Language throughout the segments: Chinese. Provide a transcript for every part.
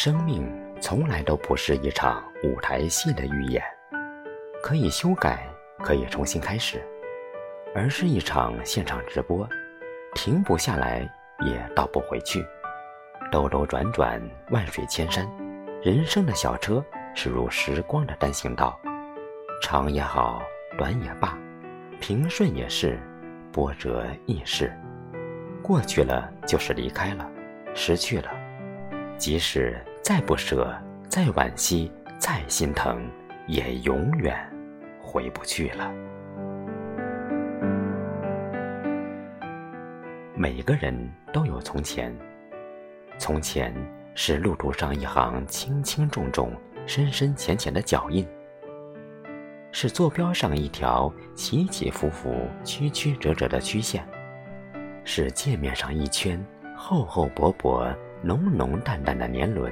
生命从来都不是一场舞台戏的预演，可以修改，可以重新开始，而是一场现场直播，停不下来，也倒不回去，兜兜转转，万水千山，人生的小车驶入时光的单行道，长也好，短也罢，平顺也是，波折亦是。过去了就是离开了，失去了，即使再不舍、再惋惜、再心疼，也永远回不去了。每个人都有从前，从前是路途上一行轻轻重重、深深浅浅的脚印，是坐标上一条起起伏伏、曲曲折折的曲线。是界面上一圈厚厚薄薄、浓浓淡淡的年轮，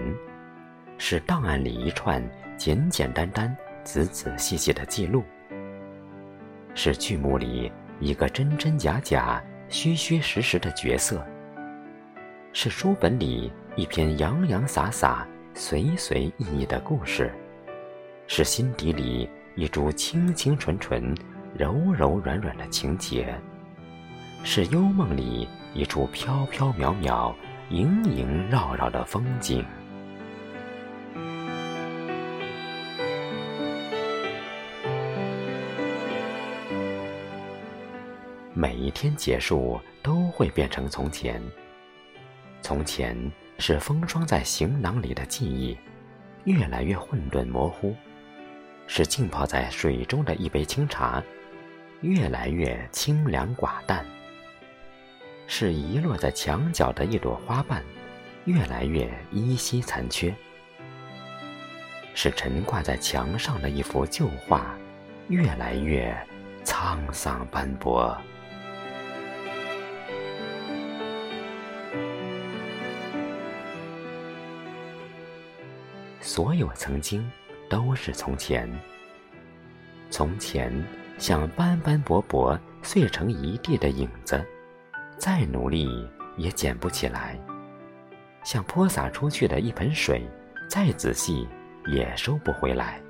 是档案里一串简简单单、仔仔细细的记录，是剧目里一个真真假假、虚虚实实的角色，是书本里一篇洋洋洒洒、随随意意的故事，是心底里一株清清纯纯、柔柔软软的情节。是幽梦里一处飘飘渺渺、萦萦绕绕的风景。每一天结束都会变成从前。从前是封装在行囊里的记忆，越来越混沌模糊；是浸泡在水中的一杯清茶，越来越清凉寡淡。是遗落在墙角的一朵花瓣，越来越依稀残缺；是陈挂在墙上的一幅旧画，越来越沧桑斑驳。所有曾经，都是从前。从前，像斑斑驳驳、碎成一地的影子。再努力也捡不起来，像泼洒出去的一盆水，再仔细也收不回来；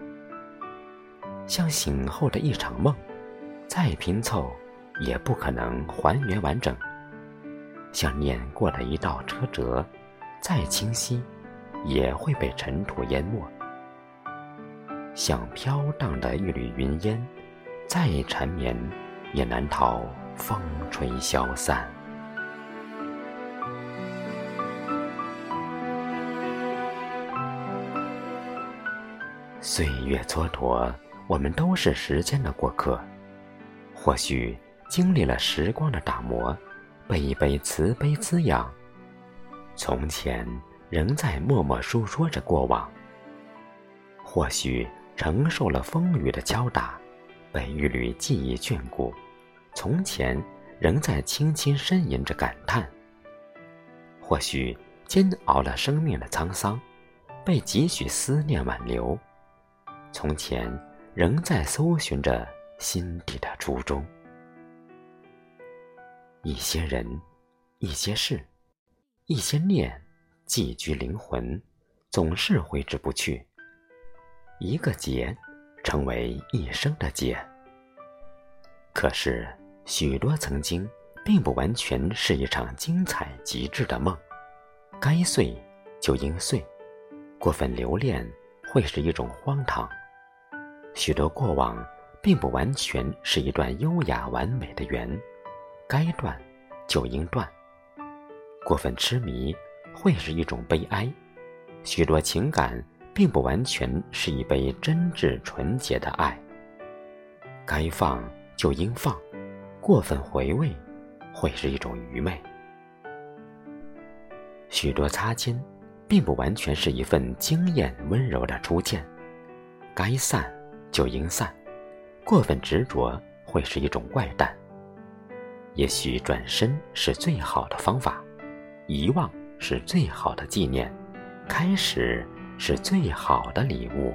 像醒后的一场梦，再拼凑也不可能还原完整；像碾过的一道车辙，再清晰也会被尘土淹没；像飘荡的一缕云烟，再缠绵也难逃风吹消散。岁月蹉跎，我们都是时间的过客。或许经历了时光的打磨，被一杯慈悲滋养。从前仍在默默诉说着过往。或许承受了风雨的敲打，被一缕记忆眷顾。从前仍在轻轻呻吟着感叹。或许煎熬了生命的沧桑，被几许思念挽留。从前，仍在搜寻着心底的初衷。一些人，一些事，一些念，寄居灵魂，总是挥之不去。一个结，成为一生的结。可是，许多曾经，并不完全是一场精彩极致的梦。该碎，就应碎。过分留恋，会是一种荒唐。许多过往，并不完全是一段优雅完美的缘，该断就应断。过分痴迷会是一种悲哀，许多情感并不完全是一杯真挚纯洁的爱。该放就应放，过分回味会是一种愚昧。许多擦肩，并不完全是一份惊艳温柔的初见，该散。就应散，过分执着会是一种怪诞。也许转身是最好的方法，遗忘是最好的纪念，开始是最好的礼物。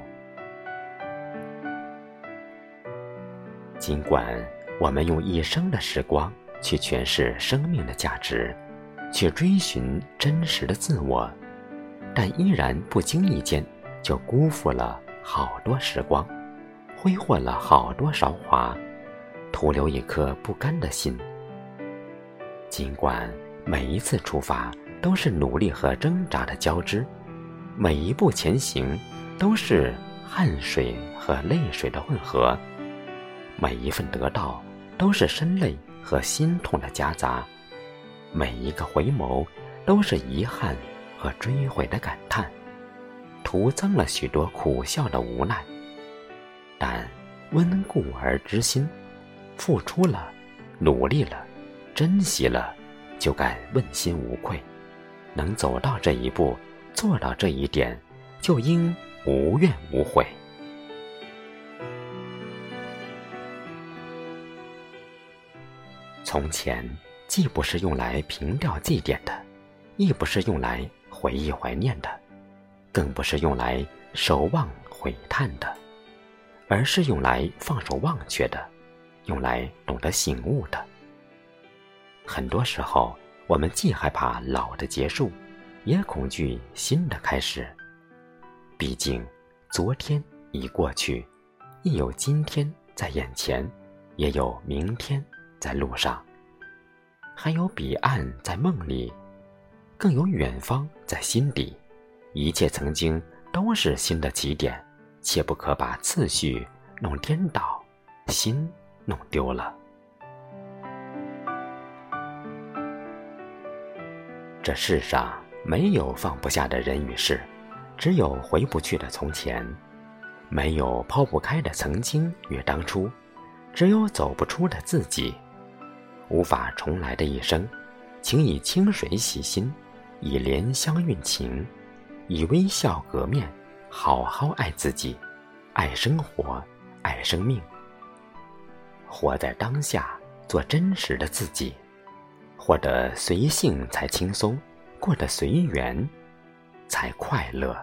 尽管我们用一生的时光去诠释生命的价值，去追寻真实的自我，但依然不经意间就辜负了好多时光，挥霍了好多韶华，徒留一颗不甘的心。尽管每一次出发都是努力和挣扎的交织，每一步前行都是汗水和泪水的混合，每一份得到都是身累和心痛的夹杂，每一个回眸都是遗憾。和追悔的感叹，徒增了许多苦笑的无奈。但温故而知新，付出了，努力了，珍惜了，就该问心无愧。能走到这一步，做到这一点，就应无怨无悔。从前既不是用来凭吊祭奠的，亦不是用来。回忆怀念的，更不是用来守望悔叹的，而是用来放手忘却的，用来懂得醒悟的。很多时候，我们既害怕老的结束，也恐惧新的开始。毕竟，昨天已过去，亦有今天在眼前，也有明天在路上，还有彼岸在梦里。更有远方在心底，一切曾经都是新的起点，切不可把次序弄颠倒，心弄丢了。这世上没有放不下的人与事，只有回不去的从前；没有抛不开的曾经与当初，只有走不出的自己。无法重来的一生，请以清水洗心。以莲香运情，以微笑革面，好好爱自己，爱生活，爱生命。活在当下，做真实的自己，活得随性才轻松，过得随缘才快乐。